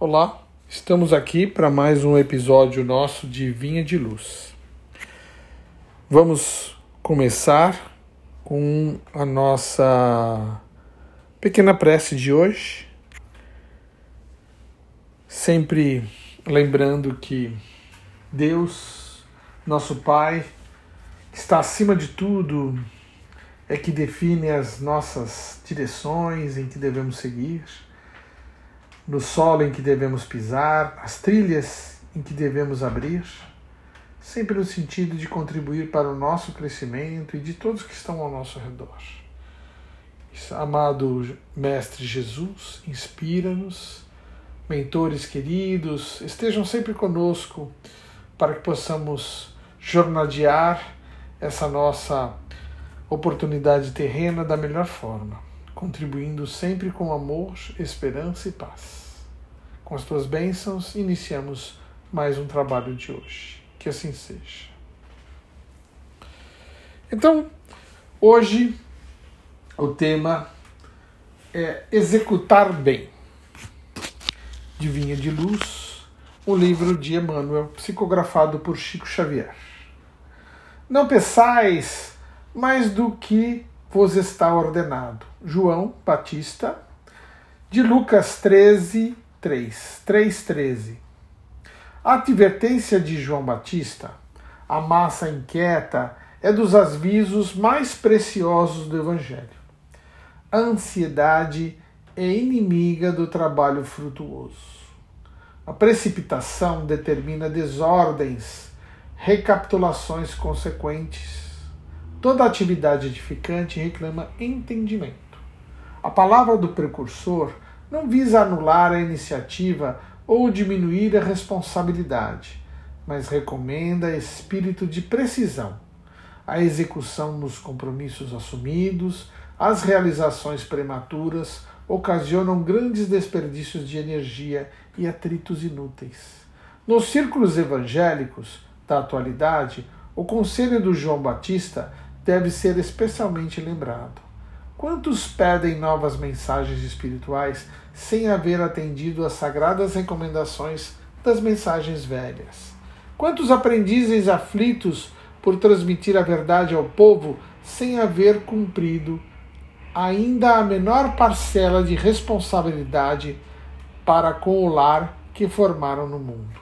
Olá, estamos aqui para mais um episódio nosso de Vinha de Luz. Vamos começar com a nossa pequena prece de hoje. Sempre lembrando que Deus, nosso Pai, está acima de tudo, é que define as nossas direções em que devemos seguir no solo em que devemos pisar, as trilhas em que devemos abrir, sempre no sentido de contribuir para o nosso crescimento e de todos que estão ao nosso redor. Amado Mestre Jesus, inspira-nos, mentores queridos, estejam sempre conosco para que possamos jornadear essa nossa oportunidade terrena da melhor forma contribuindo sempre com amor, esperança e paz. Com as tuas bênçãos, iniciamos mais um trabalho de hoje. Que assim seja. Então, hoje o tema é Executar Bem. Divinha de Luz, o livro de Emmanuel, psicografado por Chico Xavier. Não peçais mais do que vos está ordenado. João Batista, de Lucas 13, 3, 3, 13. A advertência de João Batista, a massa inquieta, é dos avisos mais preciosos do Evangelho. A ansiedade é inimiga do trabalho frutuoso. A precipitação determina desordens, recapitulações consequentes Toda atividade edificante reclama entendimento. A palavra do precursor não visa anular a iniciativa ou diminuir a responsabilidade, mas recomenda espírito de precisão, a execução nos compromissos assumidos, as realizações prematuras ocasionam grandes desperdícios de energia e atritos inúteis. Nos círculos evangélicos da atualidade, o conselho do João Batista deve ser especialmente lembrado. Quantos pedem novas mensagens espirituais sem haver atendido às sagradas recomendações das mensagens velhas? Quantos aprendizes aflitos por transmitir a verdade ao povo sem haver cumprido ainda a menor parcela de responsabilidade para com o lar que formaram no mundo?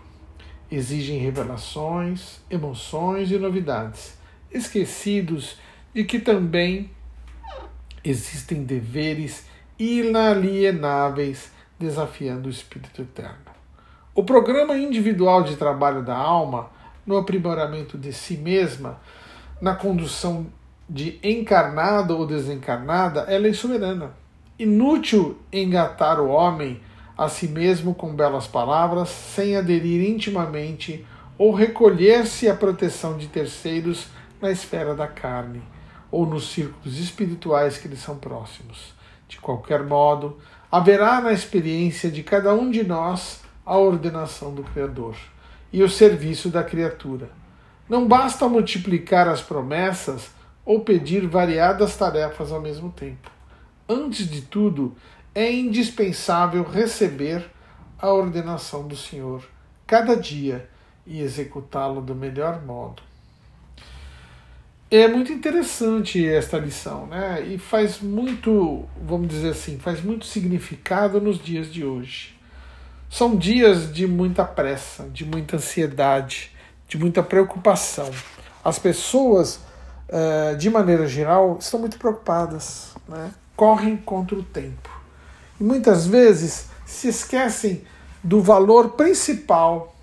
Exigem revelações, emoções e novidades esquecidos de que também existem deveres inalienáveis desafiando o espírito eterno. O programa individual de trabalho da alma, no aprimoramento de si mesma, na condução de encarnada ou desencarnada, é lei soberana. Inútil engatar o homem a si mesmo com belas palavras, sem aderir intimamente ou recolher-se à proteção de terceiros na esfera da carne ou nos círculos espirituais que lhe são próximos. De qualquer modo, haverá na experiência de cada um de nós a ordenação do Criador e o serviço da criatura. Não basta multiplicar as promessas ou pedir variadas tarefas ao mesmo tempo. Antes de tudo, é indispensável receber a ordenação do Senhor cada dia e executá-lo do melhor modo. É muito interessante esta lição, né? E faz muito, vamos dizer assim, faz muito significado nos dias de hoje. São dias de muita pressa, de muita ansiedade, de muita preocupação. As pessoas, eh, de maneira geral, estão muito preocupadas, né? correm contra o tempo. E muitas vezes se esquecem do valor principal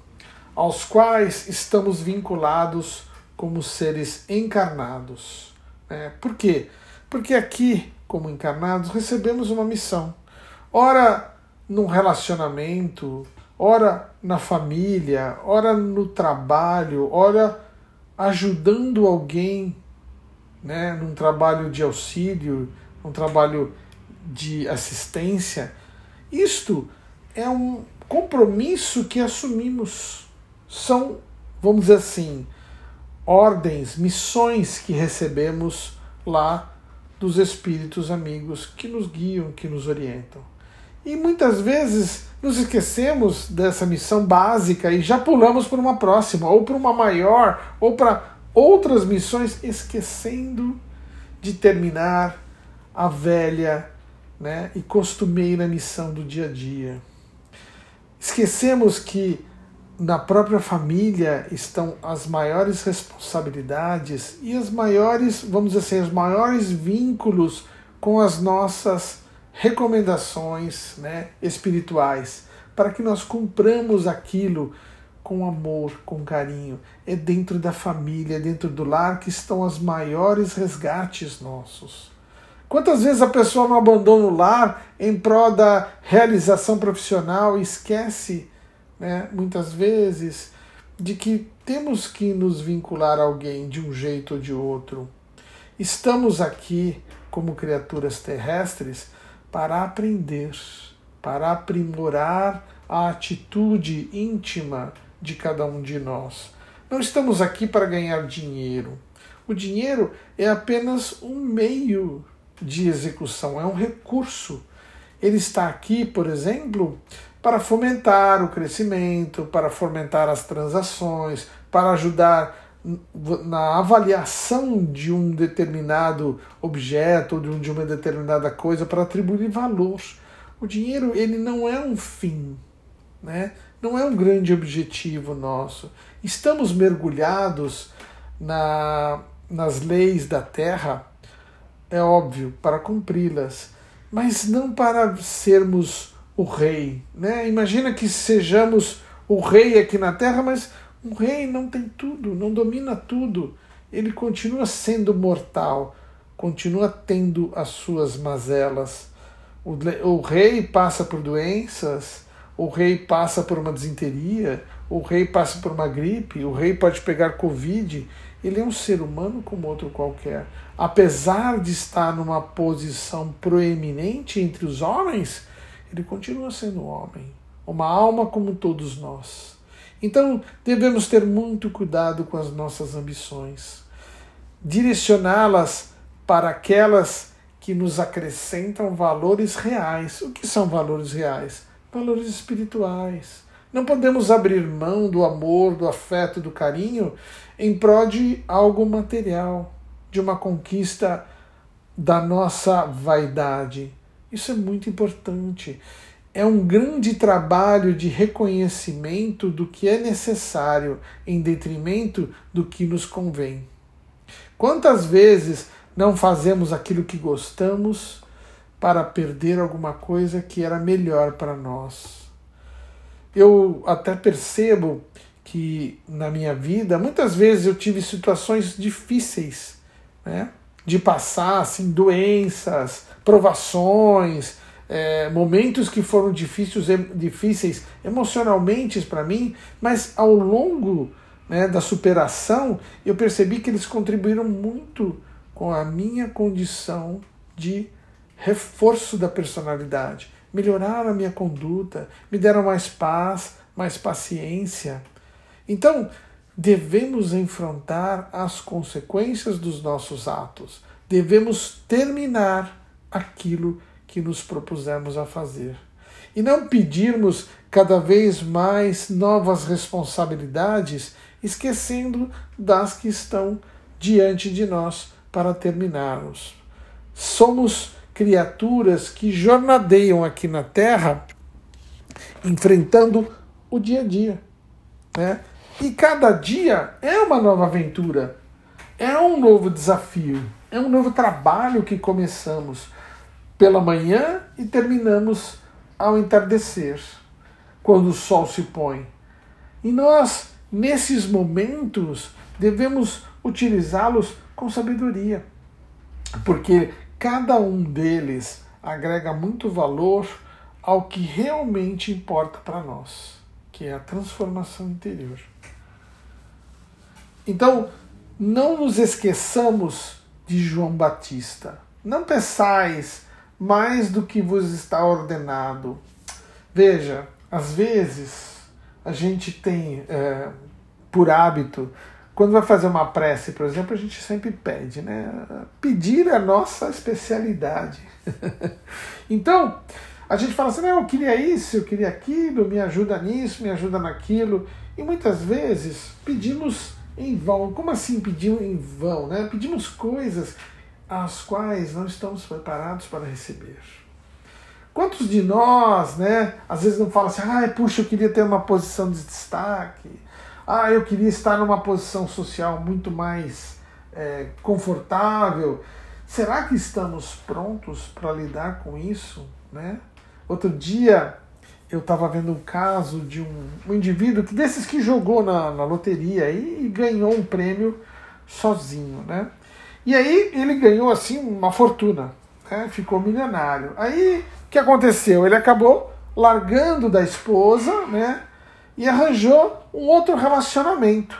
aos quais estamos vinculados como seres encarnados. É, por quê? Porque aqui, como encarnados, recebemos uma missão. Ora num relacionamento, ora na família, ora no trabalho, ora ajudando alguém né, num trabalho de auxílio, num trabalho de assistência. Isto é um compromisso que assumimos. São, vamos dizer assim, ordens, missões que recebemos lá dos espíritos amigos que nos guiam, que nos orientam. E muitas vezes nos esquecemos dessa missão básica e já pulamos para uma próxima, ou para uma maior, ou para outras missões, esquecendo de terminar a velha né, e costumeira missão do dia a dia. Esquecemos que na própria família estão as maiores responsabilidades e as maiores, vamos dizer assim, os maiores vínculos com as nossas recomendações né, espirituais, para que nós cumpramos aquilo com amor, com carinho. É dentro da família, é dentro do lar que estão os maiores resgates nossos. Quantas vezes a pessoa não abandona o lar em prol da realização profissional e esquece, né, muitas vezes, de que temos que nos vincular a alguém de um jeito ou de outro. Estamos aqui como criaturas terrestres para aprender, para aprimorar a atitude íntima de cada um de nós. Não estamos aqui para ganhar dinheiro. O dinheiro é apenas um meio de execução, é um recurso. Ele está aqui, por exemplo, para fomentar o crescimento, para fomentar as transações, para ajudar na avaliação de um determinado objeto ou de uma determinada coisa para atribuir valor. O dinheiro ele não é um fim, né? não é um grande objetivo nosso. Estamos mergulhados na, nas leis da terra, é óbvio, para cumpri-las, mas não para sermos o rei. Né? Imagina que sejamos o rei aqui na terra, mas um rei não tem tudo, não domina tudo. Ele continua sendo mortal, continua tendo as suas mazelas. O, o rei passa por doenças, o rei passa por uma desinteria, o rei passa por uma gripe, o rei pode pegar Covid. Ele é um ser humano como outro qualquer. Apesar de estar numa posição proeminente entre os homens, ele continua sendo homem, uma alma como todos nós. Então, devemos ter muito cuidado com as nossas ambições, direcioná-las para aquelas que nos acrescentam valores reais. O que são valores reais? Valores espirituais. Não podemos abrir mão do amor, do afeto, do carinho em prol de algo material, de uma conquista da nossa vaidade. Isso é muito importante é um grande trabalho de reconhecimento do que é necessário em detrimento do que nos convém. Quantas vezes não fazemos aquilo que gostamos para perder alguma coisa que era melhor para nós? Eu até percebo que na minha vida, muitas vezes eu tive situações difíceis, né? De passar assim, doenças, provações, é, momentos que foram difíceis, difíceis emocionalmente para mim, mas ao longo né, da superação eu percebi que eles contribuíram muito com a minha condição de reforço da personalidade, melhoraram a minha conduta, me deram mais paz, mais paciência. Então, devemos enfrentar as consequências dos nossos atos, devemos terminar aquilo que nos propusemos a fazer. E não pedirmos cada vez mais novas responsabilidades, esquecendo das que estão diante de nós para terminarmos. Somos criaturas que jornadeiam aqui na Terra, enfrentando o dia a dia. Né? E cada dia é uma nova aventura, é um novo desafio, é um novo trabalho que começamos pela manhã e terminamos ao entardecer, quando o sol se põe. E nós, nesses momentos, devemos utilizá-los com sabedoria, porque cada um deles agrega muito valor ao que realmente importa para nós, que é a transformação interior. Então, não nos esqueçamos de João Batista. Não peçais mais do que vos está ordenado. Veja, às vezes a gente tem é, por hábito, quando vai fazer uma prece, por exemplo, a gente sempre pede, né? Pedir é a nossa especialidade. então, A gente fala assim, não, eu queria isso, eu queria aquilo, me ajuda nisso, me ajuda naquilo. E muitas vezes pedimos em vão. Como assim pedimos em vão? Né? Pedimos coisas as quais não estamos preparados para receber. Quantos de nós, né, às vezes não fala assim, ah, puxa, eu queria ter uma posição de destaque, ah, eu queria estar numa posição social muito mais é, confortável. Será que estamos prontos para lidar com isso? Né? Outro dia eu estava vendo um caso de um, um, indivíduo que desses que jogou na, na loteria e, e ganhou um prêmio sozinho, né? E aí ele ganhou assim uma fortuna, né? ficou milionário. Aí o que aconteceu? Ele acabou largando da esposa, né? E arranjou um outro relacionamento.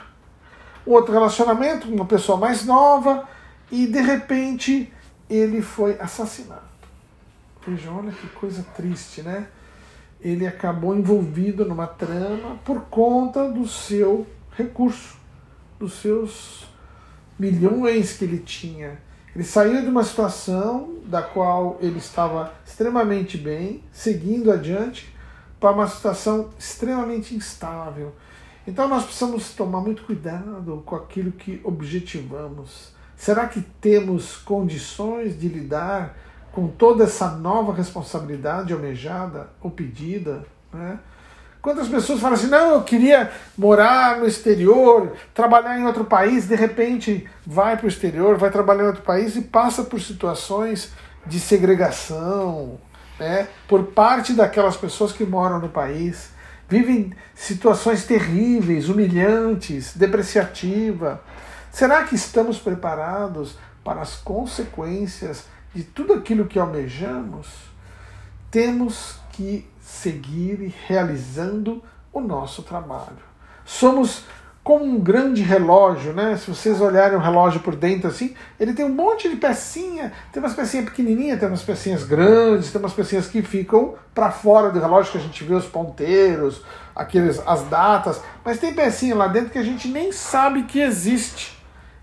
Um outro relacionamento com uma pessoa mais nova e de repente ele foi assassinado. Vejam, olha que coisa triste, né? Ele acabou envolvido numa trama por conta do seu recurso, dos seus milhões que ele tinha. Ele saiu de uma situação da qual ele estava extremamente bem, seguindo adiante, para uma situação extremamente instável. Então nós precisamos tomar muito cuidado com aquilo que objetivamos. Será que temos condições de lidar com toda essa nova responsabilidade almejada ou pedida? Né? Quantas pessoas falam assim, não, eu queria morar no exterior, trabalhar em outro país, de repente vai para o exterior, vai trabalhar em outro país e passa por situações de segregação, né, por parte daquelas pessoas que moram no país, vivem situações terríveis, humilhantes, depreciativa. Será que estamos preparados para as consequências de tudo aquilo que almejamos? Temos que seguir realizando o nosso trabalho. Somos como um grande relógio, né? Se vocês olharem o relógio por dentro assim, ele tem um monte de pecinha, tem umas pecinhas pequenininhas, tem umas pecinhas grandes, tem umas pecinhas que ficam para fora do relógio que a gente vê os ponteiros, aqueles as datas, mas tem pecinha lá dentro que a gente nem sabe que existe.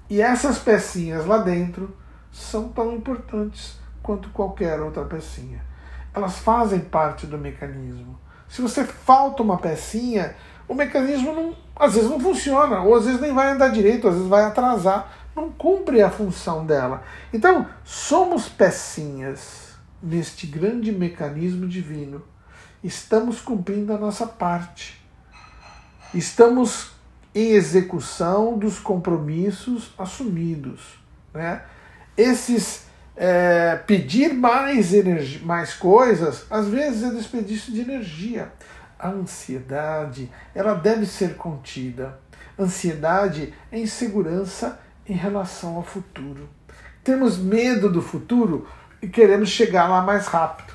E essas pecinhas lá dentro são tão importantes quanto qualquer outra pecinha elas fazem parte do mecanismo. Se você falta uma pecinha, o mecanismo não, às vezes não funciona, ou às vezes nem vai andar direito, às vezes vai atrasar, não cumpre a função dela. Então, somos pecinhas neste grande mecanismo divino. Estamos cumprindo a nossa parte. Estamos em execução dos compromissos assumidos. Né? Esses é, pedir mais, energia, mais coisas, às vezes é desperdício de energia. A ansiedade, ela deve ser contida. Ansiedade é insegurança em relação ao futuro. Temos medo do futuro e queremos chegar lá mais rápido.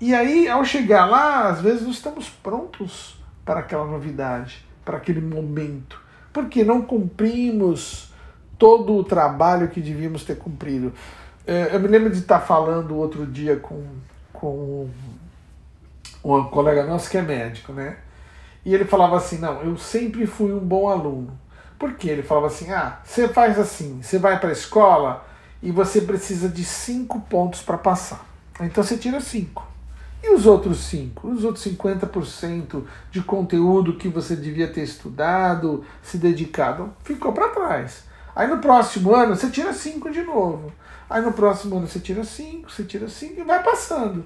E aí, ao chegar lá, às vezes não estamos prontos para aquela novidade, para aquele momento, porque não cumprimos todo o trabalho que devíamos ter cumprido. É, eu me lembro de estar falando outro dia com, com um colega nosso que é médico, né? E ele falava assim: Não, eu sempre fui um bom aluno. Por quê? Ele falava assim: Ah, você faz assim, você vai para a escola e você precisa de cinco pontos para passar. Então você tira cinco. E os outros cinco? Os outros 50% de conteúdo que você devia ter estudado, se dedicado, ficou para trás. Aí no próximo ano você tira cinco de novo. Aí no próximo ano você tira 5, você tira 5 e vai passando.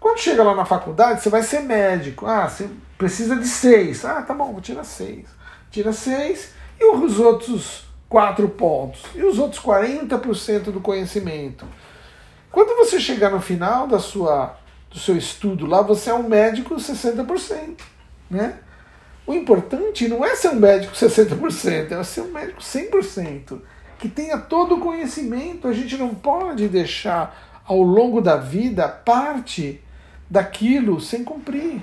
Quando chega lá na faculdade, você vai ser médico. Ah, você precisa de 6. Ah, tá bom, vou tirar 6. Tira 6 e os outros 4 pontos. E os outros 40% do conhecimento. Quando você chegar no final da sua, do seu estudo lá, você é um médico 60%. Né? O importante não é ser um médico 60%, é ser um médico 100% que tenha todo o conhecimento. A gente não pode deixar ao longo da vida parte daquilo sem cumprir.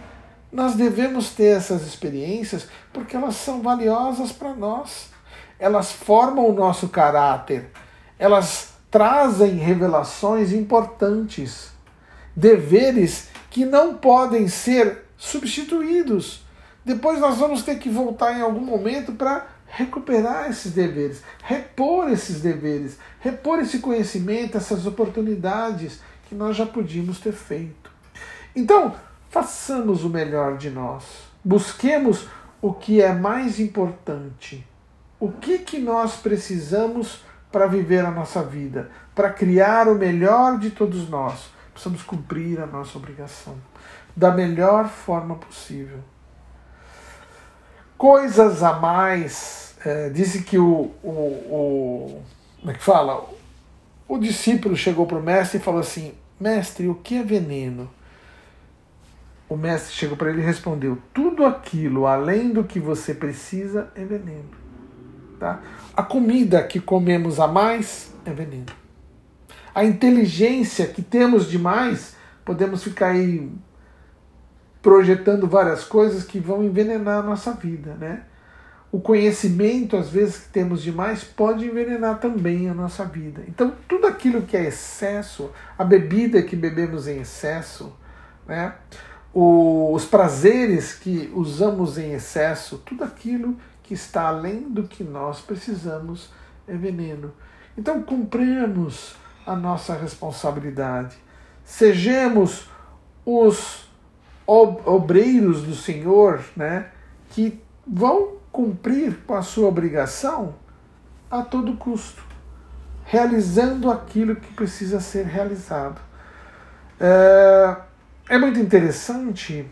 Nós devemos ter essas experiências porque elas são valiosas para nós. Elas formam o nosso caráter. Elas trazem revelações importantes, deveres que não podem ser substituídos. Depois nós vamos ter que voltar em algum momento para recuperar esses deveres, repor esses deveres, repor esse conhecimento, essas oportunidades que nós já podíamos ter feito. Então, façamos o melhor de nós. Busquemos o que é mais importante. O que, que nós precisamos para viver a nossa vida, para criar o melhor de todos nós. Precisamos cumprir a nossa obrigação da melhor forma possível. Coisas a mais, é, disse que o, o, o. Como é que fala? O discípulo chegou para o mestre e falou assim: Mestre, o que é veneno? O mestre chegou para ele e respondeu: Tudo aquilo além do que você precisa é veneno. Tá? A comida que comemos a mais é veneno. A inteligência que temos demais, podemos ficar aí projetando várias coisas que vão envenenar a nossa vida, né? O conhecimento, às vezes, que temos demais, pode envenenar também a nossa vida. Então, tudo aquilo que é excesso, a bebida que bebemos em excesso, né? os prazeres que usamos em excesso, tudo aquilo que está além do que nós precisamos é veneno. Então, cumpramos a nossa responsabilidade. Sejamos os obreiros do Senhor, né, que vão cumprir com a sua obrigação a todo custo, realizando aquilo que precisa ser realizado. É, é muito interessante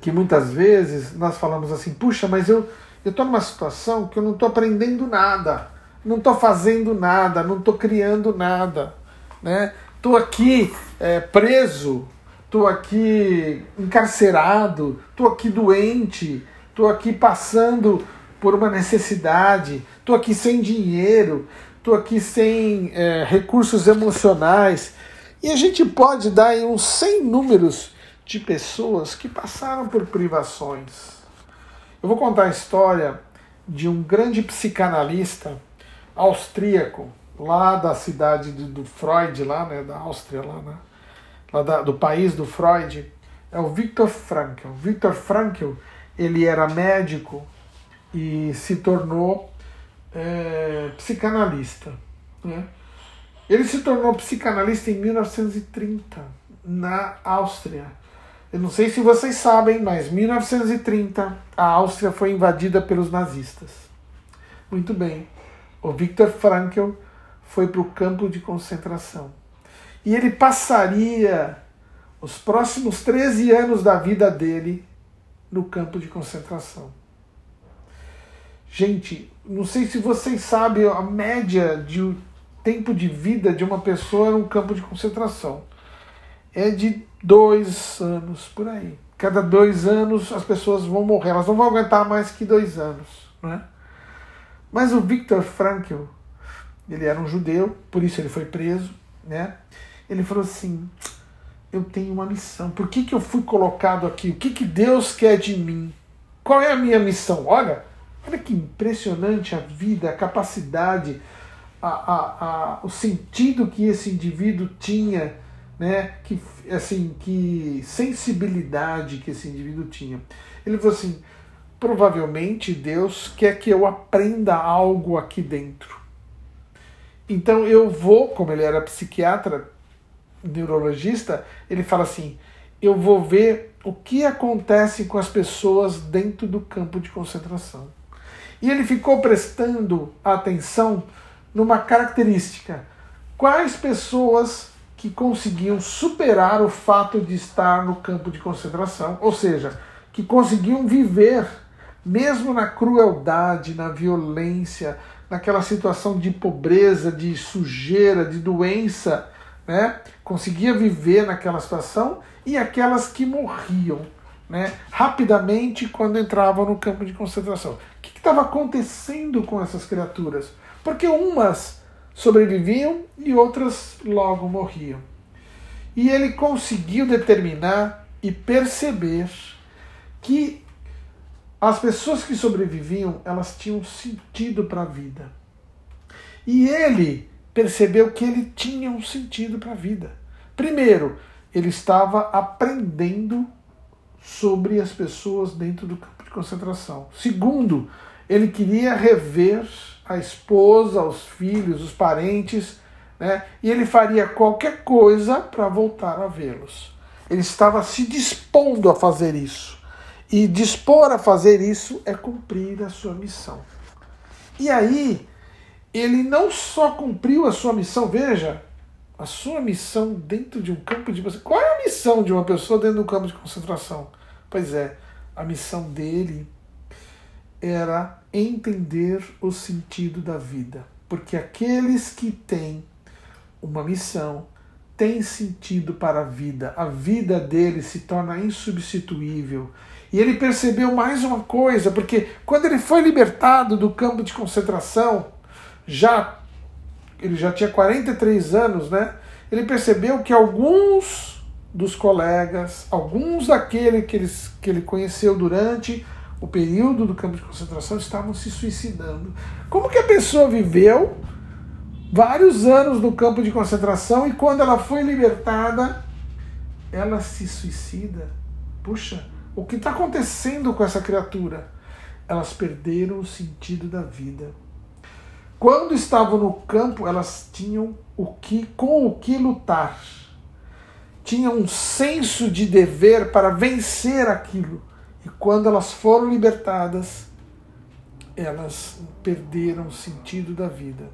que muitas vezes nós falamos assim: puxa, mas eu estou numa situação que eu não estou aprendendo nada, não estou fazendo nada, não estou criando nada, né? Estou aqui é, preso estou aqui encarcerado, estou aqui doente, estou aqui passando por uma necessidade, estou aqui sem dinheiro, estou aqui sem é, recursos emocionais. E a gente pode dar aí uns 100 números de pessoas que passaram por privações. Eu vou contar a história de um grande psicanalista austríaco, lá da cidade do Freud, lá, né, da Áustria, lá, né? Lá da, do país do Freud, é o Viktor Frankl. Viktor Frankl ele era médico e se tornou é, psicanalista. Né? Ele se tornou psicanalista em 1930, na Áustria. Eu não sei se vocês sabem, mas em 1930 a Áustria foi invadida pelos nazistas. Muito bem. O Viktor Frankl foi para o campo de concentração. E ele passaria os próximos 13 anos da vida dele no campo de concentração. Gente, não sei se vocês sabem a média de tempo de vida de uma pessoa no campo de concentração. É de dois anos por aí. Cada dois anos as pessoas vão morrer, elas não vão aguentar mais que dois anos. Não é? Mas o Viktor Frankl, ele era um judeu, por isso ele foi preso. Né? Ele falou assim: Eu tenho uma missão. Por que, que eu fui colocado aqui? O que, que Deus quer de mim? Qual é a minha missão? Olha, olha que impressionante a vida, a capacidade, a, a, a, o sentido que esse indivíduo tinha, né? Que, assim, que sensibilidade que esse indivíduo tinha. Ele falou assim: provavelmente Deus quer que eu aprenda algo aqui dentro. Então eu vou, como ele era psiquiatra, neurologista, ele fala assim: eu vou ver o que acontece com as pessoas dentro do campo de concentração. E ele ficou prestando atenção numa característica: quais pessoas que conseguiam superar o fato de estar no campo de concentração, ou seja, que conseguiam viver mesmo na crueldade, na violência, naquela situação de pobreza, de sujeira, de doença, né, conseguia viver naquela situação e aquelas que morriam né, rapidamente quando entravam no campo de concentração. O que estava acontecendo com essas criaturas? Porque umas sobreviviam e outras logo morriam. E ele conseguiu determinar e perceber que as pessoas que sobreviviam, elas tinham sentido para a vida. E ele percebeu que ele tinha um sentido para a vida. Primeiro, ele estava aprendendo sobre as pessoas dentro do campo de concentração. Segundo, ele queria rever a esposa, os filhos, os parentes, né? e ele faria qualquer coisa para voltar a vê-los. Ele estava se dispondo a fazer isso. E dispor a fazer isso é cumprir a sua missão. E aí, ele não só cumpriu a sua missão, veja, a sua missão dentro de um campo de. Qual é a missão de uma pessoa dentro de um campo de concentração? Pois é, a missão dele era entender o sentido da vida. Porque aqueles que têm uma missão têm sentido para a vida. A vida dele se torna insubstituível. E ele percebeu mais uma coisa, porque quando ele foi libertado do campo de concentração, já ele já tinha 43 anos, né? Ele percebeu que alguns dos colegas, alguns daqueles que ele, que ele conheceu durante o período do campo de concentração estavam se suicidando. Como que a pessoa viveu vários anos no campo de concentração e quando ela foi libertada, ela se suicida? Puxa, o que está acontecendo com essa criatura? Elas perderam o sentido da vida. Quando estavam no campo, elas tinham o que com o que lutar. Tinham um senso de dever para vencer aquilo. E quando elas foram libertadas, elas perderam o sentido da vida.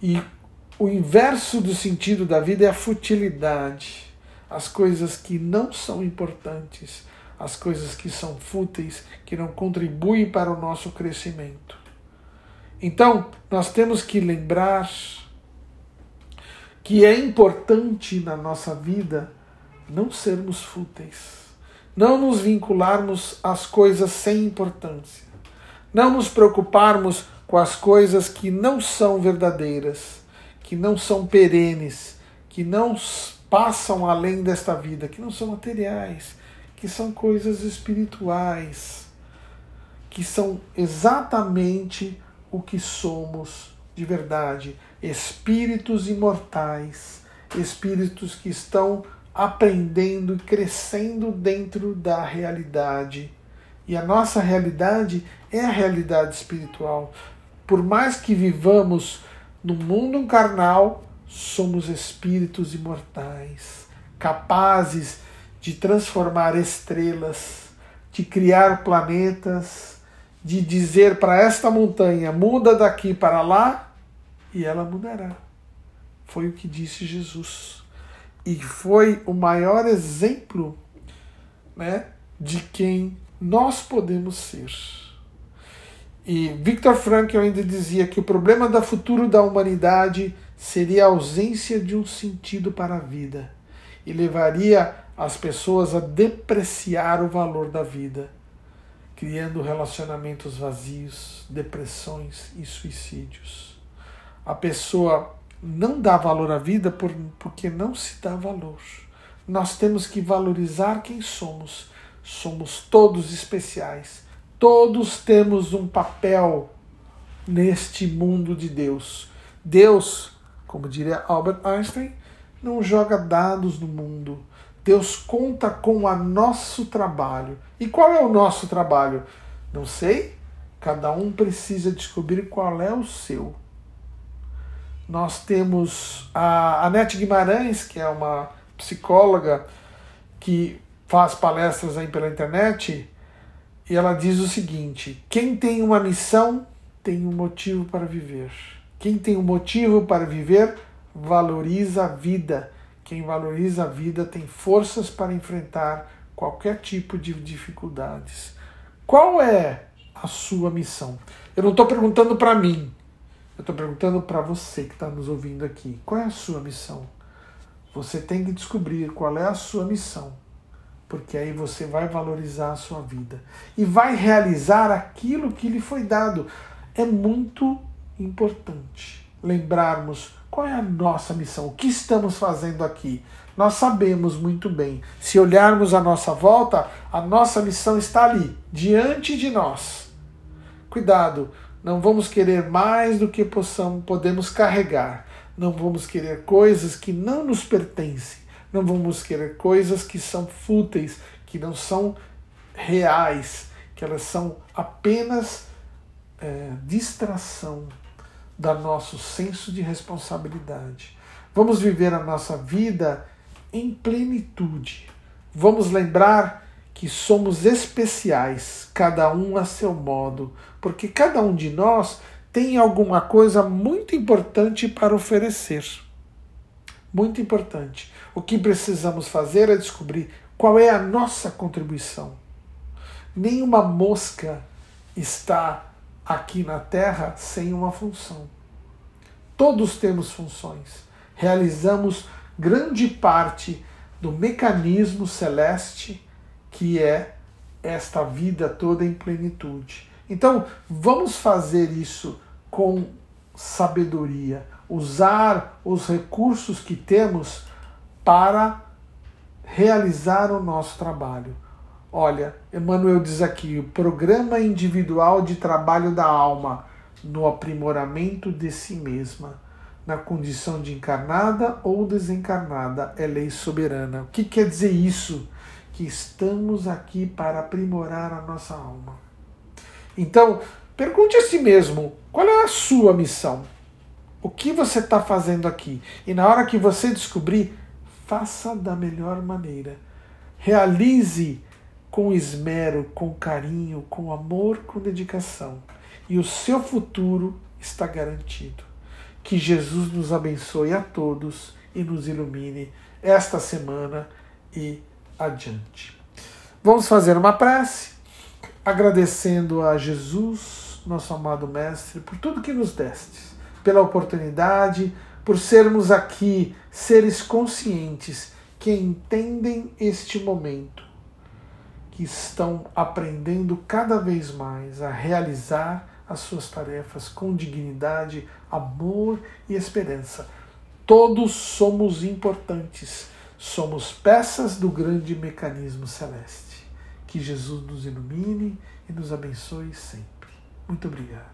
E o inverso do sentido da vida é a futilidade. As coisas que não são importantes, as coisas que são fúteis, que não contribuem para o nosso crescimento. Então, nós temos que lembrar que é importante na nossa vida não sermos fúteis, não nos vincularmos às coisas sem importância, não nos preocuparmos com as coisas que não são verdadeiras, que não são perenes, que não passam além desta vida, que não são materiais, que são coisas espirituais, que são exatamente o que somos de verdade, espíritos imortais, espíritos que estão aprendendo e crescendo dentro da realidade. E a nossa realidade é a realidade espiritual. Por mais que vivamos no mundo carnal, somos espíritos imortais, capazes de transformar estrelas, de criar planetas, de dizer para esta montanha: muda daqui para lá, e ela mudará. Foi o que disse Jesus. E foi o maior exemplo né, de quem nós podemos ser. E Victor Frankl ainda dizia que o problema do futuro da humanidade seria a ausência de um sentido para a vida e levaria as pessoas a depreciar o valor da vida criando relacionamentos vazios, depressões e suicídios. A pessoa não dá valor à vida por, porque não se dá valor. Nós temos que valorizar quem somos. Somos todos especiais. Todos temos um papel neste mundo de Deus. Deus, como diria Albert Einstein, não joga dados no mundo. Deus conta com o nosso trabalho. E qual é o nosso trabalho? Não sei. Cada um precisa descobrir qual é o seu. Nós temos a Anete Guimarães, que é uma psicóloga que faz palestras aí pela internet, e ela diz o seguinte: quem tem uma missão tem um motivo para viver. Quem tem um motivo para viver valoriza a vida quem valoriza a vida tem forças para enfrentar qualquer tipo de dificuldades. Qual é a sua missão? Eu não estou perguntando para mim, eu estou perguntando para você que está nos ouvindo aqui. Qual é a sua missão? Você tem que descobrir qual é a sua missão, porque aí você vai valorizar a sua vida e vai realizar aquilo que lhe foi dado. É muito importante lembrarmos qual é a nossa missão? O que estamos fazendo aqui? Nós sabemos muito bem. Se olharmos à nossa volta, a nossa missão está ali, diante de nós. Cuidado, não vamos querer mais do que possamos, podemos carregar. Não vamos querer coisas que não nos pertencem. Não vamos querer coisas que são fúteis, que não são reais, que elas são apenas é, distração da nosso senso de responsabilidade. Vamos viver a nossa vida em plenitude. Vamos lembrar que somos especiais, cada um a seu modo, porque cada um de nós tem alguma coisa muito importante para oferecer. Muito importante. O que precisamos fazer é descobrir qual é a nossa contribuição. Nenhuma mosca está aqui na Terra sem uma função. Todos temos funções. Realizamos grande parte do mecanismo celeste que é esta vida toda em plenitude. Então, vamos fazer isso com sabedoria, usar os recursos que temos para realizar o nosso trabalho. Olha, Emmanuel diz aqui: o programa individual de trabalho da alma no aprimoramento de si mesma, na condição de encarnada ou desencarnada, é lei soberana. O que quer dizer isso? Que estamos aqui para aprimorar a nossa alma. Então, pergunte a si mesmo: qual é a sua missão? O que você está fazendo aqui? E na hora que você descobrir, faça da melhor maneira. Realize com esmero, com carinho, com amor, com dedicação. E o seu futuro está garantido. Que Jesus nos abençoe a todos e nos ilumine esta semana e adiante. Vamos fazer uma prece, agradecendo a Jesus, nosso amado Mestre, por tudo que nos deste pela oportunidade, por sermos aqui seres conscientes que entendem este momento, que estão aprendendo cada vez mais a realizar as suas tarefas com dignidade, amor e esperança. Todos somos importantes, somos peças do grande mecanismo celeste. Que Jesus nos ilumine e nos abençoe sempre. Muito obrigado.